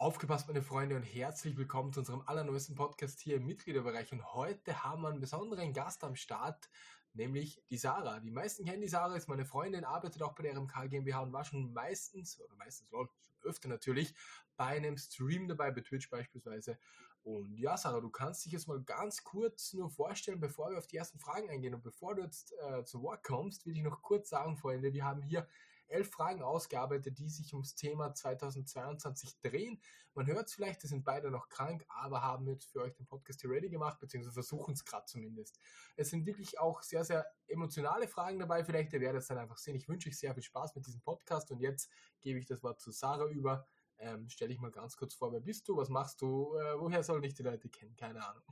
Aufgepasst, meine Freunde, und herzlich willkommen zu unserem allerneuesten Podcast hier im Mitgliederbereich. Und heute haben wir einen besonderen Gast am Start, nämlich die Sarah. Die meisten kennen die Sarah, ist meine Freundin, arbeitet auch bei der RMK GmbH und war schon meistens, oder meistens, lol, schon öfter natürlich, bei einem Stream dabei, bei Twitch beispielsweise. Und ja, Sarah, du kannst dich jetzt mal ganz kurz nur vorstellen, bevor wir auf die ersten Fragen eingehen und bevor du jetzt äh, zu Wort kommst, will ich noch kurz sagen, Freunde, wir haben hier elf Fragen ausgearbeitet, die sich ums Thema 2022 drehen. Man hört es vielleicht, wir sind beide noch krank, aber haben jetzt für euch den Podcast hier ready gemacht, beziehungsweise versuchen es gerade zumindest. Es sind wirklich auch sehr, sehr emotionale Fragen dabei. Vielleicht ihr werdet es dann einfach sehen. Ich wünsche euch sehr viel Spaß mit diesem Podcast und jetzt gebe ich das Wort zu Sarah über. Ähm, stell dich mal ganz kurz vor, wer bist du, was machst du, äh, woher sollen dich die Leute kennen? Keine Ahnung.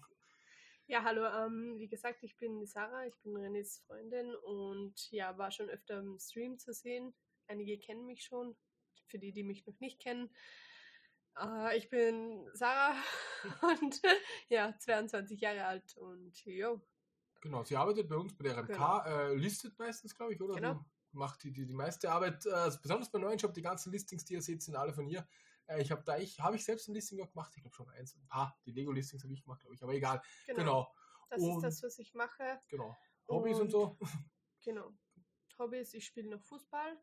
Ja, hallo, ähm, wie gesagt, ich bin Sarah, ich bin Renés Freundin und ja, war schon öfter im Stream zu sehen. Einige kennen mich schon, für die, die mich noch nicht kennen. Äh, ich bin Sarah und ja, 22 Jahre alt und jo. Genau, sie arbeitet bei uns bei der RMK, genau. äh, listet meistens, glaube ich, oder? Genau. Du macht die, die, die meiste Arbeit, äh, also besonders bei neuen Job, die ganzen Listings, die ihr seht, sind alle von ihr. Äh, ich habe da, ich, habe ich selbst ein Listing gemacht, ich glaube schon eins, ein paar, die Lego-Listings habe ich gemacht, glaube ich, aber egal. Genau. genau. Das und, ist das, was ich mache. Genau. Hobbys und, und so. Genau. Hobbys, ich spiele noch Fußball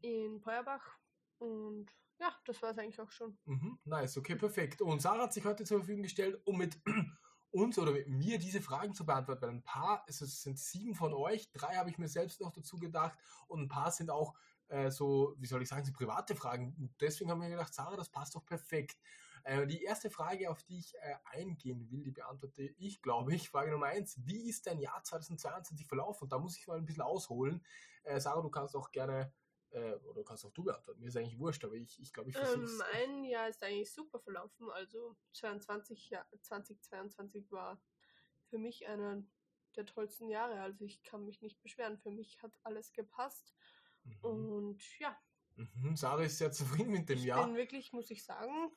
in Feuerbach und ja, das war es eigentlich auch schon. Mhm, nice, okay, perfekt. Und Sarah hat sich heute zur Verfügung gestellt, um mit uns oder mit mir diese Fragen zu beantworten. Weil ein paar, es sind sieben von euch, drei habe ich mir selbst noch dazu gedacht und ein paar sind auch äh, so, wie soll ich sagen, so private Fragen. Und deswegen haben wir gedacht, Sarah, das passt doch perfekt. Äh, die erste Frage, auf die ich äh, eingehen will, die beantworte ich, glaube ich. Frage Nummer eins, wie ist dein Jahr 2022 verlaufen? Und da muss ich mal ein bisschen ausholen. Äh, Sarah, du kannst auch gerne äh, oder kannst auch du beantworten. Mir ist eigentlich wurscht, aber ich, ich glaube, ich versuche ähm, Mein Jahr ist eigentlich super verlaufen. Also 22, ja, 2022 war für mich einer der tollsten Jahre. Also ich kann mich nicht beschweren. Für mich hat alles gepasst. Mhm. Und ja. Mhm. Sarah ist sehr zufrieden mit dem ich Jahr. Ich bin wirklich, muss ich sagen,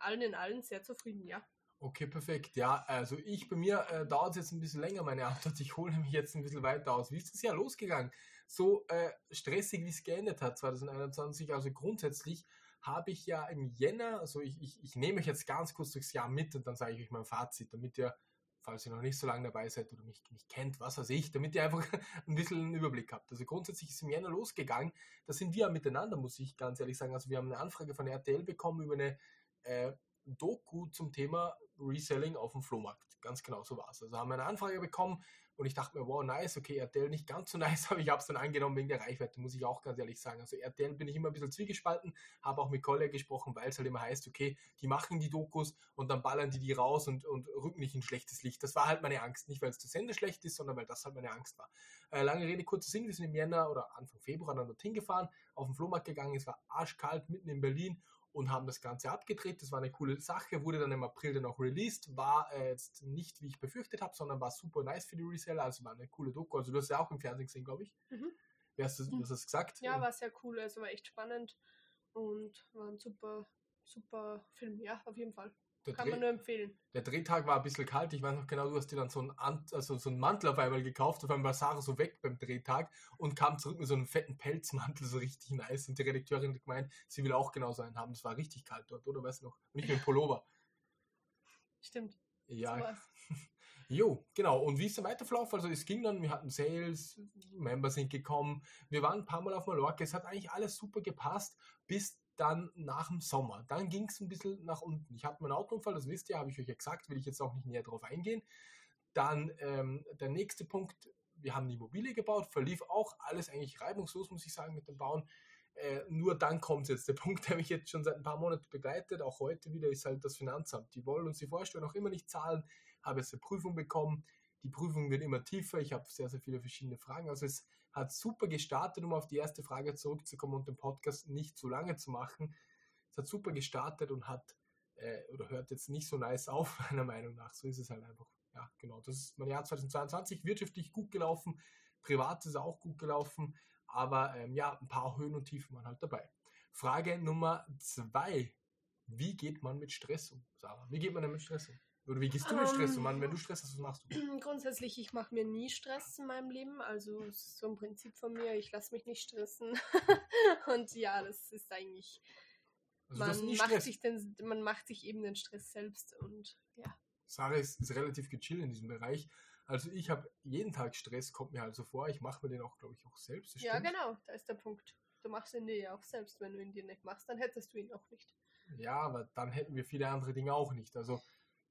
allen in allen sehr zufrieden, ja. Okay, perfekt. Ja, also ich, bei mir äh, dauert es jetzt ein bisschen länger, meine Antwort. Ich hole mich jetzt ein bisschen weiter aus. Wie ist das Jahr losgegangen? So äh, stressig, wie es geendet hat 2021. Also grundsätzlich habe ich ja im Jänner, also ich, ich, ich nehme euch jetzt ganz kurz durchs Jahr mit und dann sage ich euch mein Fazit, damit ihr, falls ihr noch nicht so lange dabei seid oder mich, mich kennt, was weiß ich, damit ihr einfach ein bisschen einen Überblick habt. Also grundsätzlich ist im Jänner losgegangen. Da sind wir miteinander, muss ich ganz ehrlich sagen. Also wir haben eine Anfrage von RTL bekommen über eine äh, Doku zum Thema Reselling auf dem Flohmarkt. Ganz genau so war es. Also haben wir eine Anfrage bekommen und ich dachte mir, wow, nice, okay, RTL nicht ganz so nice, aber ich habe es dann angenommen wegen der Reichweite, muss ich auch ganz ehrlich sagen. Also RTL bin ich immer ein bisschen zwiegespalten, habe auch mit Collier gesprochen, weil es halt immer heißt, okay, die machen die Dokus und dann ballern die die raus und, und rücken nicht in schlechtes Licht. Das war halt meine Angst. Nicht, weil es zu Sende schlecht ist, sondern weil das halt meine Angst war. Äh, lange Rede, kurzer Sinn, wir sind im Jänner oder Anfang Februar dann dorthin gefahren, auf den Flohmarkt gegangen, es war arschkalt mitten in Berlin und haben das Ganze abgedreht. Das war eine coole Sache, wurde dann im April dann auch released, war äh, jetzt nicht, wie ich befürchtet habe, sondern war super nice für die Reseller, also war eine coole Doku. Also du hast ja auch im Fernsehen gesehen, glaube ich. Mhm. Wer hast du, mhm. hast gesagt? Ja, war sehr cool, also war echt spannend und war ein super, super Film, ja, auf jeden Fall. Der Kann Dreh, man nur empfehlen. Der Drehtag war ein bisschen kalt. Ich weiß noch genau, du hast dir dann so einen, also so einen Mantel auf einmal gekauft. Auf einmal war Sarah so weg beim Drehtag und kam zurück mit so einem fetten Pelzmantel, so richtig nice. Und die Redakteurin hat gemeint, sie will auch genau so einen haben. Das war richtig kalt dort, oder? Weißt du noch? Nicht mit Pullover. Stimmt. Ja. jo, genau. Und wie ist der Weiterverlauf? Also es ging dann, wir hatten Sales, Member sind gekommen, wir waren ein paar Mal auf Mallorca, es hat eigentlich alles super gepasst, bis dann nach dem Sommer. Dann ging es ein bisschen nach unten. Ich hatte meinen Autounfall, das wisst ihr, habe ich euch ja gesagt, will ich jetzt auch nicht näher darauf eingehen. Dann ähm, der nächste Punkt, wir haben die Immobilie gebaut, verlief auch alles eigentlich reibungslos, muss ich sagen, mit dem Bauen. Äh, nur dann kommt jetzt der Punkt, der mich jetzt schon seit ein paar Monaten begleitet, auch heute wieder, ist halt das Finanzamt. Die wollen uns die Vorstellung auch immer nicht zahlen, habe jetzt eine Prüfung bekommen. Die Prüfung wird immer tiefer. Ich habe sehr, sehr viele verschiedene Fragen. Also es hat super gestartet, um auf die erste Frage zurückzukommen und den Podcast nicht zu lange zu machen. Es hat super gestartet und hat äh, oder hört jetzt nicht so nice auf, meiner Meinung nach. So ist es halt einfach. Ja, genau. Das ist mein Jahr 2022 wirtschaftlich gut gelaufen, privat ist auch gut gelaufen, aber ähm, ja, ein paar Höhen und Tiefen waren halt dabei. Frage Nummer zwei. Wie geht man mit Stress um, Sarah? Wie geht man denn mit Stress um? Oder wie gehst du mit Stress um? Mann, wenn du Stress hast, was machst du? Grundsätzlich, ich mache mir nie Stress in meinem Leben. Also so ein Prinzip von mir, ich lasse mich nicht stressen. und ja, das ist eigentlich Also man, macht sich den, man macht sich eben den Stress selbst und ja. Sarah ist, ist relativ gechillt in diesem Bereich. Also ich habe jeden Tag Stress, kommt mir halt so vor. Ich mache mir den auch, glaube ich, auch selbst. Ja, genau, da ist der Punkt. Du machst ihn dir ja auch selbst. Wenn du ihn dir nicht machst, dann hättest du ihn auch nicht. Ja, aber dann hätten wir viele andere Dinge auch nicht. Also,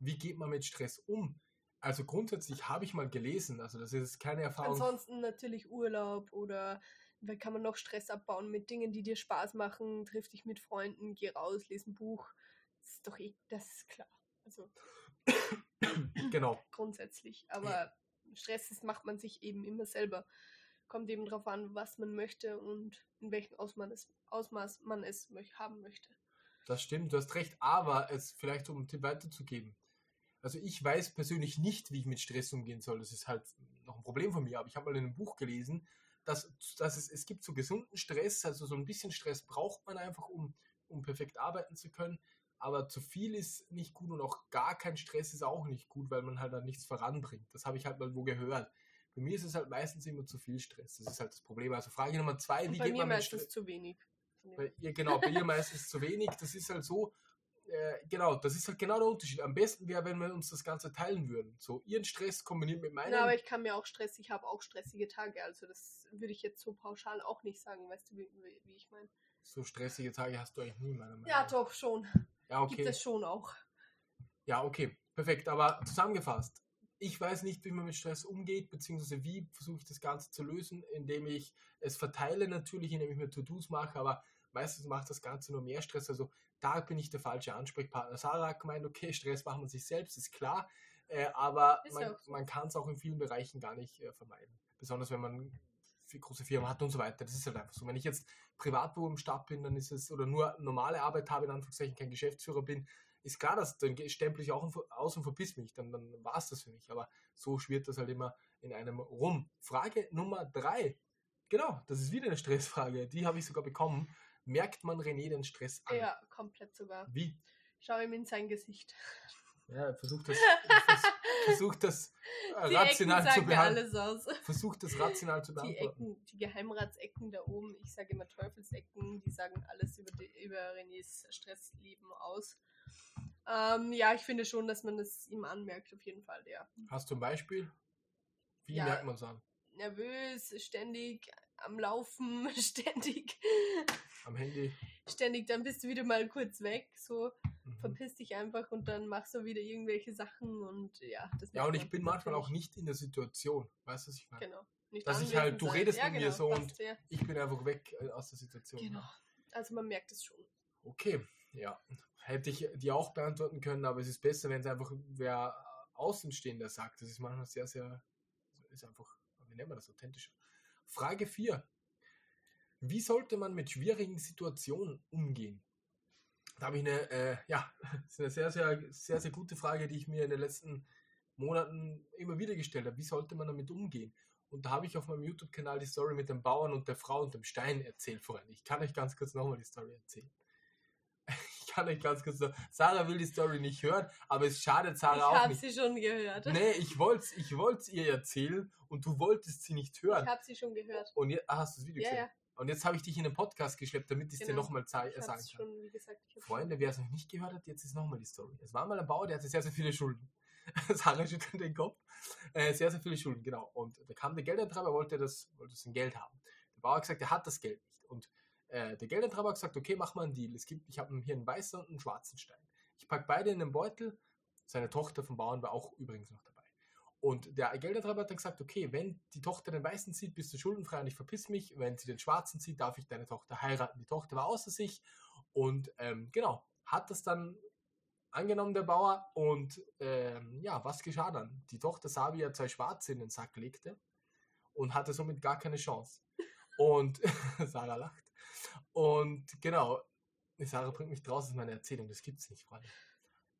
wie geht man mit Stress um? Also grundsätzlich habe ich mal gelesen, also das ist keine Erfahrung. Ansonsten natürlich Urlaub oder da kann man noch Stress abbauen mit Dingen, die dir Spaß machen. Triff dich mit Freunden, geh raus, lies ein Buch. Das ist doch eh, das ist klar. Also genau. grundsätzlich. Aber Stress ist, macht man sich eben immer selber. Kommt eben darauf an, was man möchte und in welchem Ausmaß, man es haben möchte. Das stimmt, du hast recht, aber es vielleicht um einen Tipp weiterzugeben. Also ich weiß persönlich nicht, wie ich mit Stress umgehen soll. Das ist halt noch ein Problem von mir, aber ich habe mal in einem Buch gelesen, dass, dass es, es gibt so gesunden Stress, also so ein bisschen Stress braucht man einfach, um, um perfekt arbeiten zu können. Aber zu viel ist nicht gut und auch gar kein Stress ist auch nicht gut, weil man halt dann nichts voranbringt. Das habe ich halt mal wo gehört. Bei mir ist es halt meistens immer zu viel Stress. Das ist halt das Problem. Also Frage Nummer zwei, Und wie bei geht mir man mit meistens Stress? zu wenig. Bei ihr, genau, bei ihr meistens zu wenig. Das ist halt so, äh, genau, das ist halt genau der Unterschied. Am besten wäre, wenn wir uns das Ganze teilen würden. So, ihren Stress kombiniert mit meinem. Na, aber ich kann mir auch Stress, ich habe auch stressige Tage. Also das würde ich jetzt so pauschal auch nicht sagen, weißt du, wie, wie ich meine. so stressige Tage hast du eigentlich nie, meiner Meinung Ja, nach. doch, schon. Ja, Gibt okay. es schon auch. Ja, okay. Perfekt. Aber zusammengefasst, ich weiß nicht, wie man mit Stress umgeht, beziehungsweise wie versuche ich das Ganze zu lösen, indem ich es verteile natürlich, indem ich mir To-Dos mache, aber meistens macht das Ganze nur mehr Stress. Also da bin ich der falsche Ansprechpartner. Sarah hat gemeint, okay, Stress macht man sich selbst, ist klar, äh, aber Ist man, man kann es auch in vielen Bereichen gar nicht äh, vermeiden. Besonders wenn man große Firma hat und so weiter. Das ist halt einfach so. Wenn ich jetzt Privatbüro im Start bin, dann ist es, oder nur normale Arbeit habe, in Anführungszeichen kein Geschäftsführer bin, ist klar, dass dann stempel ich auch aus und verpiss mich, dann, dann war es das für mich. Aber so schwirrt das halt immer in einem rum. Frage Nummer drei. Genau, das ist wieder eine Stressfrage. Die habe ich sogar bekommen. Merkt man René den Stress an? Ja, komplett sogar. Wie? Schau ihm in sein Gesicht. Ja, versucht das, vers- versucht das äh, Die rational Ecken zu aus. Versucht das rational zu Die beantworten. Ecken, die Geheimratsecken da oben, ich sage immer Teufelsecken, die sagen alles über, die, über Renés Stressleben aus. Ähm, ja, ich finde schon, dass man das ihm anmerkt, auf jeden Fall, ja. Hast du ein Beispiel? Wie Ja. merkt man es an? Nervös, ständig am Laufen, ständig, Am Handy? ständig, dann bist du wieder mal kurz weg, so Mhm. verpiss dich einfach und dann machst du wieder irgendwelche Sachen und ja, das Ja, und ich bin manchmal auch nicht in der Situation. Weißt du, was ich meine? Genau. Nicht Dass ich halt- du sein. redest ja, mit mir genau, so und- passt, ja. Ich bin einfach weg äh, aus der Situation. Genau. Also man merkt es schon. Okay, ja. Hätte ich die auch beantworten können, aber es ist besser, wenn es einfach wer Außenstehender sagt. Das ist manchmal sehr, sehr, ist einfach, wie nennt man das, authentischer. Frage 4. Wie sollte man mit schwierigen Situationen umgehen? Da habe ich eine, äh, ja, das ist eine sehr, sehr, sehr, sehr gute Frage, die ich mir in den letzten Monaten immer wieder gestellt habe. Wie sollte man damit umgehen? Und da habe ich auf meinem YouTube-Kanal die Story mit dem Bauern und der Frau und dem Stein erzählt vorhin. Ich kann euch ganz kurz nochmal die Story erzählen. Ich kann euch ganz kurz noch, Sarah will die Story nicht hören, aber es schadet Ich Sarah auch habe nicht. sie schon gehört. Nee, ich wollte es ich wollt's ihr erzählen und du wolltest sie nicht Ich hören. habe sie schon gehört. Und jetzt, ah, hast du das Video Ja, gesehen? ja. Und jetzt habe ich dich in den Podcast geschleppt, damit ich es dir Genau. nochmal Ich sagen habe kann. schon, wie gesagt, ich Freunde, wer es noch nicht gehört hat, jetzt ist nochmal die Story. Es war mal ein Bauer, der hatte sehr, sehr viele Schulden. Sarah schüttelt den Kopf. Äh, sehr, sehr viele Schulden, genau. Und da kam der Geldeintreiber, er wollte das, wollte sein Geld haben. Der Bauer hat gesagt, er hat das Geld nicht. Und äh, der Geldeintreiber hat gesagt, okay, mach mal einen Deal. Es gibt, ich habe hier einen weißen und einen schwarzen Stein. Ich packe beide in den Beutel. Seine Tochter vom Bauern war auch übrigens noch dabei. Und der Geldeintreiber hat dann gesagt, okay, wenn die Tochter den weißen zieht, bist du schuldenfrei und ich verpiss mich. Wenn sie den schwarzen zieht, darf ich deine Tochter heiraten. Die Tochter war außer sich und ähm, genau, hat das dann angenommen, der Bauer. Und ähm, ja, was geschah dann? Die Tochter sah, wie er zwei Schwarze in den Sack legte und hatte somit gar keine Chance. Und Sarah lacht. Und genau, Sarah bringt mich draußen aus meiner Erzählung. Das gibt's nicht, Freunde.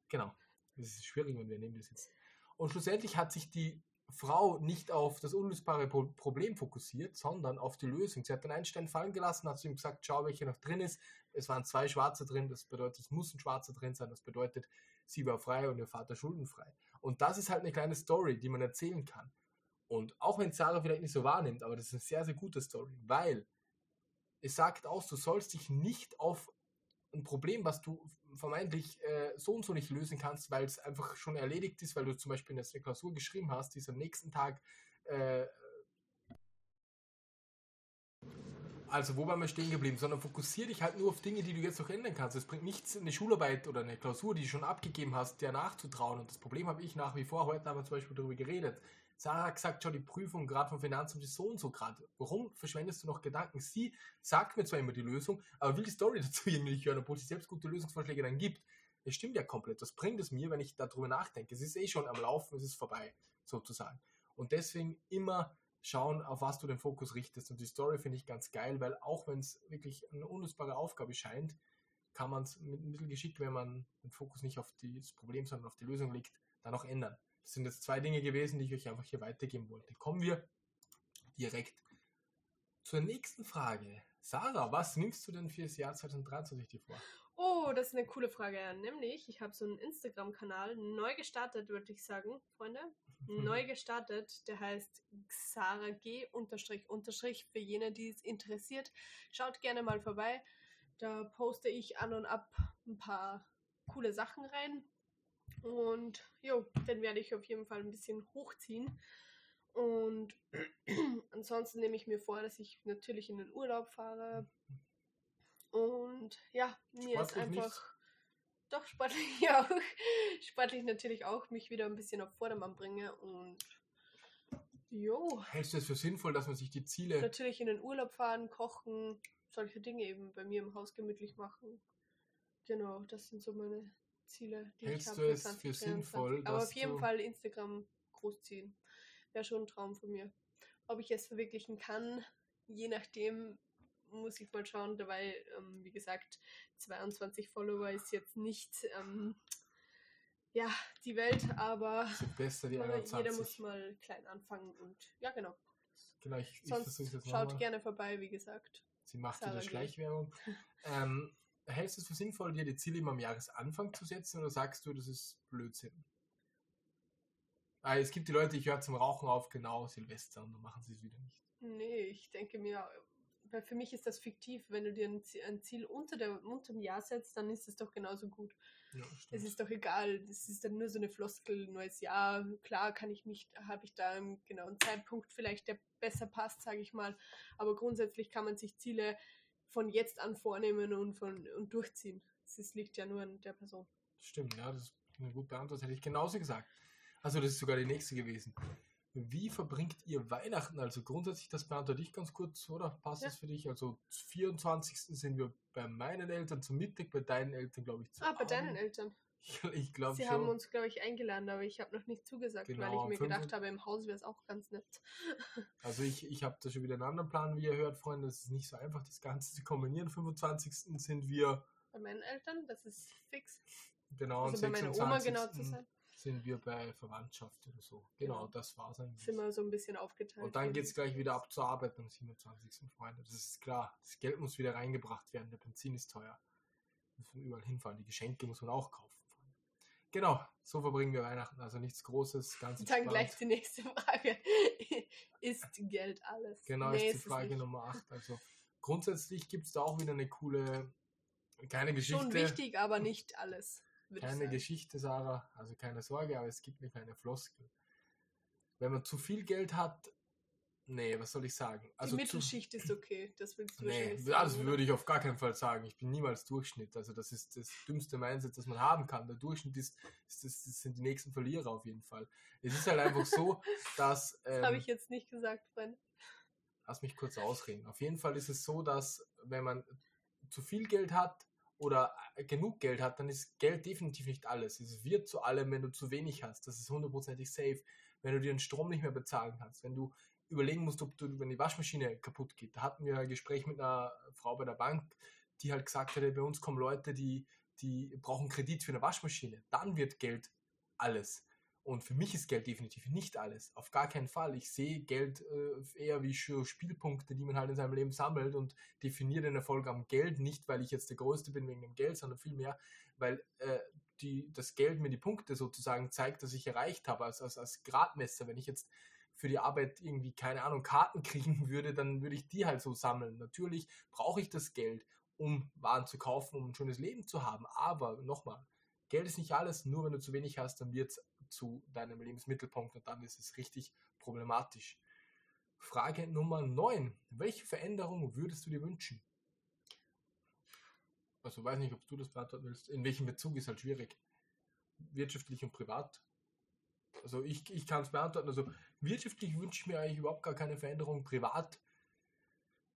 Genau. Das ist schwierig, wenn wir neben dir sitzen. Und schlussendlich hat sich die Frau nicht auf das unlösbare Pro Problem fokussiert, sondern auf die Lösung. Sie hat den einen Stein fallen gelassen, hat zu ihm gesagt, schau, welcher noch drin ist. Es waren zwei Schwarze drin, das bedeutet, es muss ein Schwarzer drin sein, das bedeutet, sie war frei und ihr Vater schuldenfrei. Und das ist halt eine kleine Story, die man erzählen kann. Und auch wenn Sarah vielleicht nicht so wahrnimmt, aber das ist eine sehr, sehr gute Story, weil es sagt aus, du sollst dich nicht auf ein Problem, was du vermeintlich äh, so und so nicht lösen kannst, weil es einfach schon erledigt ist, weil du zum Beispiel eine Klausur geschrieben hast, die ist am nächsten Tag äh, also wo waren wir stehen geblieben, sondern fokussiere dich halt nur auf Dinge, die du jetzt noch ändern kannst. Es bringt nichts, eine Schularbeit oder eine Klausur, die du schon abgegeben hast, der nachzutrauen. Und das Problem habe ich nach wie vor. Heute haben wir zum Beispiel darüber geredet. Sarah hat gesagt, schau, die Prüfung gerade vom Finanzamt ist so und so gerade. Warum verschwendest du noch Gedanken? Sie sagt mir zwar immer die Lösung, aber will die Story dazu irgendwie nicht hören, obwohl sie selbst gute Lösungsvorschläge dann gibt. Es stimmt ja komplett. Was bringt es mir, wenn ich darüber nachdenke? Es ist eh schon am Laufen, es ist vorbei, sozusagen. Und deswegen immer schauen, auf was du den Fokus richtest. Und die Story finde ich ganz geil, weil auch wenn es wirklich eine unlösbare Aufgabe scheint, kann man es mit ein bisschen Geschick, wenn man den Fokus nicht auf das Problem, sondern auf die Lösung legt, dann auch ändern. Das sind jetzt zwei Dinge gewesen, die ich euch einfach hier weitergeben wollte. Kommen wir direkt zur nächsten Frage. Sarah, was nimmst du denn für das Jahr 2023 dir vor? Oh, das ist eine coole Frage. Nämlich, ich habe so einen Instagram-Kanal neu gestartet, würde ich sagen, Freunde. Neu gestartet, der heißt Xara G unterstrich unterstrich für jene, die es interessiert. Schaut gerne mal vorbei. Da poste ich an und ab ein paar coole Sachen rein. Und jo, den werde ich auf jeden Fall ein bisschen hochziehen. Und ansonsten nehme ich mir vor, dass ich natürlich in den Urlaub fahre. Und ja, mir Sportlich ist einfach. nicht? Doch, sportlich auch. Sportlich natürlich auch, mich wieder ein bisschen auf Vordermann bringe. Und jo, Hältst du es für sinnvoll, dass man sich die Ziele natürlich in den Urlaub fahren, kochen, solche Dinge eben bei mir im Haus gemütlich machen. Genau, das sind so meine Ziele, die Hältst ich du habe. es für sinnvoll, Aber auf jeden du- Fall Instagram großziehen. Wäre schon ein Traum von mir. Ob ich es verwirklichen kann, je nachdem, muss ich mal schauen. Dabei, ähm, wie gesagt, 22 Follower ist jetzt nicht ähm, ja, die Welt, aber besser, die jeder 21? muss mal klein anfangen und ja, genau. Genau, ich, ich Sonst versuche es jetzt schaut gerne vorbei, wie gesagt. Sie macht Sarah wieder. Schleichwerbung. ähm, hältst du es für sinnvoll, dir die Ziele immer am Jahresanfang zu setzen oder sagst du, das ist Blödsinn? Ah, es gibt die Leute, ich höre zum Rauchen auf, genau, Silvester, und dann machen sie es wieder nicht. Nee, ich denke mir, weil für mich ist das fiktiv. Wenn du dir ein Ziel, unter, der, unter dem Jahr setzt, dann ist es doch genauso gut. Ja, Es ist doch egal, das ist dann nur so eine Floskel, neues Jahr. Klar kann ich mich, habe ich da einen genauen Zeitpunkt vielleicht, der besser passt, sage ich mal. Aber grundsätzlich kann man sich Ziele von jetzt an vornehmen und, von, und durchziehen. Es liegt ja nur an der Person. Stimmt, ja, das ist eine gute Antwort, hätte ich genauso gesagt. Also, das ist sogar die nächste gewesen. Wie verbringt ihr Weihnachten? Also grundsätzlich, das beantworte ich ganz kurz, oder? Passt Ja. das für dich? Also, 24. sind wir bei meinen Eltern zum Mittag, bei deinen Eltern, glaube ich, zu Ah, bei deinen Abend. Eltern. Ich, ich glaube Sie schon. haben uns, glaube ich, eingeladen, aber ich habe noch nicht zugesagt, Genau, weil ich mir gedacht 5. habe, im Haus wäre es auch ganz nett. Also ich, ich habe da schon wieder einen anderen Plan, wie ihr hört, Freunde. Es ist nicht so einfach, das Ganze zu kombinieren. 25. sind wir, Bei meinen Eltern, das ist fix. genau, Also bei meiner Oma 26. genau zu sein, sind wir bei Verwandtschaft oder so. Genau, Genau. das war's eigentlich. sind wir so ein bisschen aufgeteilt. Und dann geht es gleich wieder ab zur Arbeit am 27. Freunde. Das ist klar. Das Geld muss wieder reingebracht werden. Der Benzin ist teuer. Muss man überall hinfahren. Die Geschenke muss man auch kaufen. Genau, so verbringen wir Weihnachten. Also nichts Großes, ganz Dann entspannt. gleich die nächste Frage. ist Geld alles? Genau, Nee, ist die Frage. Nummer 8. Also grundsätzlich gibt es da auch wieder eine coole, keine Geschichte. Schon wichtig, aber nicht alles. Keine. Geschichte, Sarah, also keine Sorge, aber es gibt eine kleine Floskel. Wenn man zu viel Geld hat, nee, was soll ich sagen? Die Also zu, Mittelschicht ist okay, das willst du nee, sagen. das oder? würde ich auf gar keinen Fall sagen. Ich bin niemals Durchschnitt. Also das ist das dümmste Mindset, das man haben kann. Der Durchschnitt ist, ist das, das sind die nächsten Verlierer auf jeden Fall. Es ist halt einfach so, dass Das ähm, habe ich jetzt nicht gesagt, Freunde. lass mich kurz ausreden. Auf jeden Fall ist es so, dass wenn man zu viel Geld hat oder genug Geld hat, dann ist Geld definitiv nicht alles. Es wird zu allem, wenn du zu wenig hast. Das ist hundertprozentig safe. Wenn du dir den Strom nicht mehr bezahlen kannst, wenn du überlegen musst, ob du, wenn die Waschmaschine kaputt geht. Da hatten wir ein Gespräch mit einer Frau bei der Bank, die halt gesagt hatte, bei uns kommen Leute, die, die brauchen Kredit für eine Waschmaschine. Dann wird Geld alles. Und für mich ist Geld definitiv nicht alles. Auf gar keinen Fall. Ich sehe Geld äh, eher wie Spielpunkte, die man halt in seinem Leben sammelt und definiere den Erfolg am Geld nicht, weil ich jetzt der Größte bin wegen dem Geld, sondern vielmehr, weil äh, die, das Geld mir die Punkte sozusagen zeigt, dass ich erreicht habe, als, als, als Gradmesser. Wenn ich jetzt für die Arbeit irgendwie, keine Ahnung, Karten kriegen würde, dann würde ich die halt so sammeln. Natürlich brauche ich das Geld, um Waren zu kaufen, um ein schönes Leben zu haben. Aber nochmal, Geld ist nicht alles, nur wenn du zu wenig hast, dann wird es zu deinem Lebensmittelpunkt und dann ist es richtig problematisch. Frage Nummer 9. Welche Veränderung würdest du dir wünschen? Also weiß nicht, ob du das beantworten willst. In welchem Bezug ist halt schwierig. Wirtschaftlich und privat. Also ich, ich kann es beantworten. Also wirtschaftlich wünsche ich mir eigentlich überhaupt gar keine Veränderung. Privat,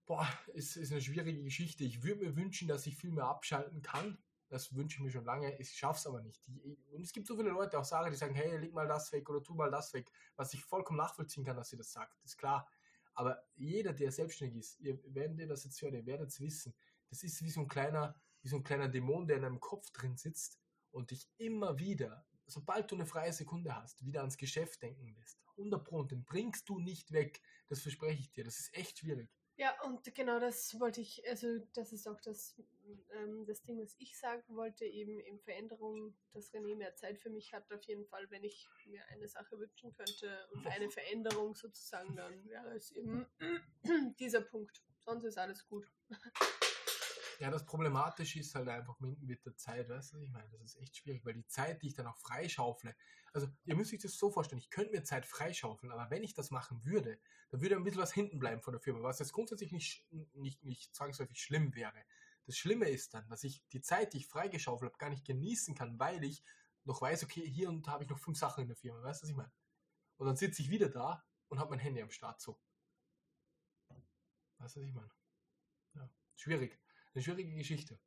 boah, ist, ist eine schwierige Geschichte. Ich würde mir wünschen, dass ich viel mehr abschalten kann. Das wünsche ich mir schon lange. Ich schaffe es aber nicht. Und es gibt so viele Leute, auch sagen, die sagen, hey, leg mal das weg oder tu mal das weg. Was ich vollkommen nachvollziehen kann, dass sie das sagt. ist klar. Aber jeder, der selbstständig ist, ihr, ihr das jetzt hört, ihr werdet es wissen, das ist wie so ein kleiner, wie so ein kleiner Dämon, der in einem Kopf drin sitzt und dich immer wieder, sobald du eine freie Sekunde hast, wieder ans Geschäft denken lässt. 100 Pro, und den bringst du nicht weg. Das verspreche ich dir. Das ist echt schwierig. Ja, und genau das wollte ich, also das ist auch das, ähm, das Ding, was ich sagen wollte, eben in Veränderung, dass René mehr Zeit für mich hat, auf jeden Fall, wenn ich mir eine Sache wünschen könnte und eine Veränderung sozusagen, dann wäre es eben dieser Punkt. Sonst ist alles gut. Ja, das Problematische ist halt einfach mit der Zeit, weißt du, was ich meine? Das ist echt schwierig, weil die Zeit, die ich dann auch freischaufle, also ihr müsst euch das so vorstellen, ich könnte mir Zeit freischaufeln, aber wenn ich das machen würde, dann würde ein bisschen was hinten bleiben von der Firma, was jetzt grundsätzlich nicht, nicht, nicht zwangsläufig schlimm wäre. Das Schlimme ist dann, dass ich die Zeit, die ich freigeschaufelt habe, gar nicht genießen kann, weil ich noch weiß, okay, hier und da habe ich noch fünf Sachen in der Firma, weißt du, was ich meine? Und dann sitze ich wieder da und habe mein Handy am Start so. Weißt du, was ich meine? Ja, schwierig. Eine schwierige Geschichte.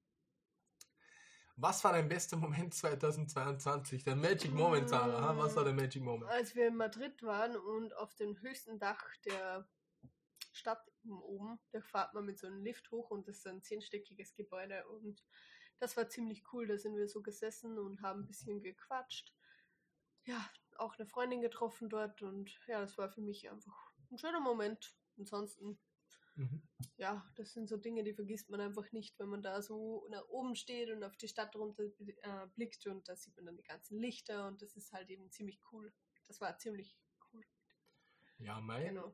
Was war dein bester Moment 2022? Der Magic Moment, Sarah. Was war der Magic Moment? Als wir in Madrid waren und auf dem höchsten Dach der Stadt oben, da fahrt man mit so einem Lift hoch und das ist ein zehnstöckiges Gebäude und das war ziemlich cool. Da sind wir so gesessen und haben ein bisschen gequatscht. Ja, auch eine Freundin getroffen dort und ja, das war für mich einfach ein schöner Moment. Ansonsten Mhm. Ja, das sind so Dinge, die vergisst man einfach nicht, wenn man da so nach oben steht und auf die Stadt runter äh, blickt und da sieht man dann die ganzen Lichter und das ist halt eben ziemlich cool. Das war ziemlich cool. Ja, mein, genau.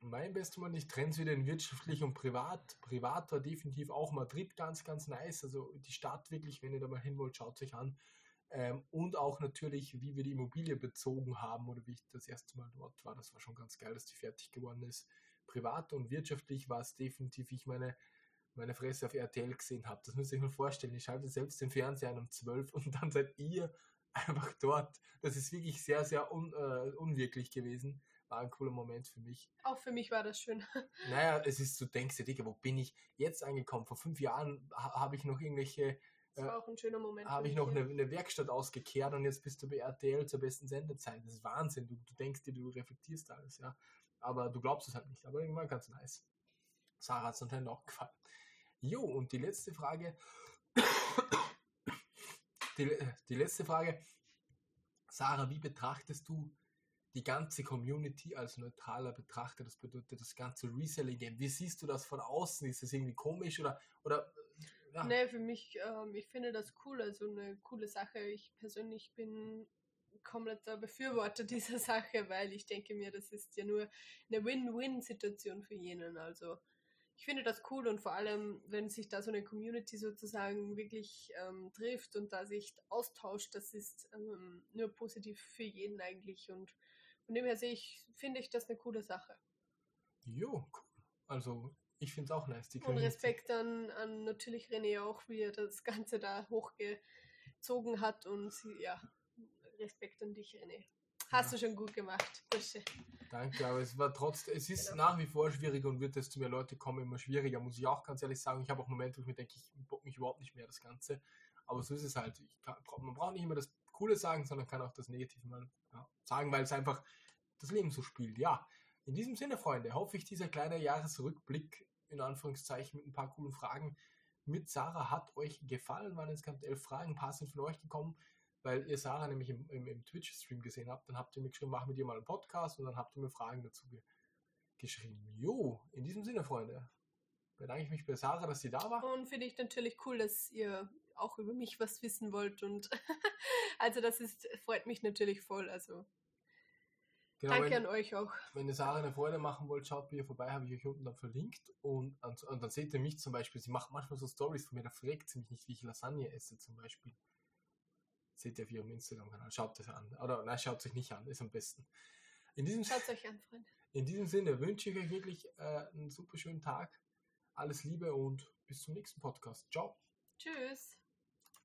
mein bester Mann, ich trenne es wieder in wirtschaftlich und privat. Privat war definitiv auch Madrid ganz, ganz nice. Also die Stadt wirklich, wenn ihr da mal hin wollt, schaut euch an. Ähm, und auch natürlich, wie wir die Immobilie bezogen haben oder wie ich das erste Mal dort war. Das war schon ganz geil, dass die fertig geworden ist privat und wirtschaftlich war es definitiv, ich meine, meine Fresse auf RTL gesehen habe. Das müsst ihr euch mal vorstellen. Ich schalte selbst den Fernseher an um 12 und dann seid ihr einfach dort. Das ist wirklich sehr, sehr un, äh, unwirklich gewesen. War ein cooler Moment für mich. Auch für mich war das schön. Naja, es ist, du denkst dir, Digga, wo bin ich jetzt angekommen? Vor fünf Jahren ha, habe ich noch irgendwelche das war auch ein schöner Moment. Habe ich noch eine, eine, Werkstatt ausgekehrt und jetzt bist du bei RTL zur besten Sendezeit. Das ist Wahnsinn. Du, du denkst dir, du reflektierst alles, ja aber du glaubst es halt nicht. Aber irgendwann ganz nice. Sarah hat es anscheinend auch gefallen. Jo, und die letzte Frage. die, die letzte Frage. Sarah, wie betrachtest du die ganze Community als neutraler Betrachter? Das bedeutet das ganze Reselling-Game. Wie siehst du das von außen? Ist das irgendwie komisch oder, oder ja. Nee, für mich, ähm, ich finde das cool, also eine coole Sache. Ich persönlich bin kompletter Befürworter dieser Sache, weil ich denke mir, das ist ja nur eine Win-Win-Situation für jenen. Also ich finde das cool und vor allem, wenn sich da so eine Community sozusagen wirklich ähm, trifft und da sich austauscht, das ist ähm, nur positiv für jeden eigentlich. Und von dem her sehe ich, finde ich das eine coole Sache. Jo, cool. Also ich finde es auch nice. Die und Respekt an, an natürlich René auch, wie er das Ganze da hochgezogen hat und sie, ja, Respekt an dich, René. Hast ja. du schon gut gemacht, Bursche. Danke, aber es war trotzdem, es ist genau. nach wie vor schwieriger und wird desto mehr Leute kommen, immer schwieriger, muss ich auch ganz ehrlich sagen. Ich habe auch Momente, wo ich mir denke, ich bock mich überhaupt nicht mehr das Ganze. Aber so ist es halt. Kann, man braucht nicht immer das Coole sagen, sondern kann auch das Negative mal ja, sagen, weil es einfach das Leben so spielt. Ja, in diesem Sinne, Freunde, hoffe ich, dieser kleine Jahresrückblick in Anführungszeichen mit ein paar coolen Fragen mit Sarah hat euch gefallen. Waren insgesamt elf Fragen, ein paar sind von euch gekommen weil ihr Sarah nämlich im, im, im Twitch-Stream gesehen habt. Dann habt ihr mir geschrieben, mach mit ihr mal einen Podcast und dann habt ihr mir Fragen dazu ge geschrieben. Jo, in diesem Sinne, Freunde, bedanke ich mich bei Sarah, dass sie da war. Und finde ich natürlich cool, dass ihr auch über mich was wissen wollt und also das ist freut mich natürlich voll. Also Genau, Danke wenn, an euch auch. wenn ihr Sarah eine Freude machen wollt, schaut bei ihr vorbei, habe ich euch unten dann verlinkt. Und, und, und dann seht ihr mich zum Beispiel, sie macht manchmal so Stories von mir, da fragt sie mich nicht, wie ich Lasagne esse zum Beispiel. Seht ihr auf ihrem Instagram-Kanal, schaut das an. Oder nein, schaut es euch nicht an, ist am besten. In diesem, Schaut euch an, Freunde. in diesem Sinne wünsche ich euch wirklich äh, einen super schönen Tag. Alles Liebe und bis zum nächsten Podcast. Ciao. Tschüss.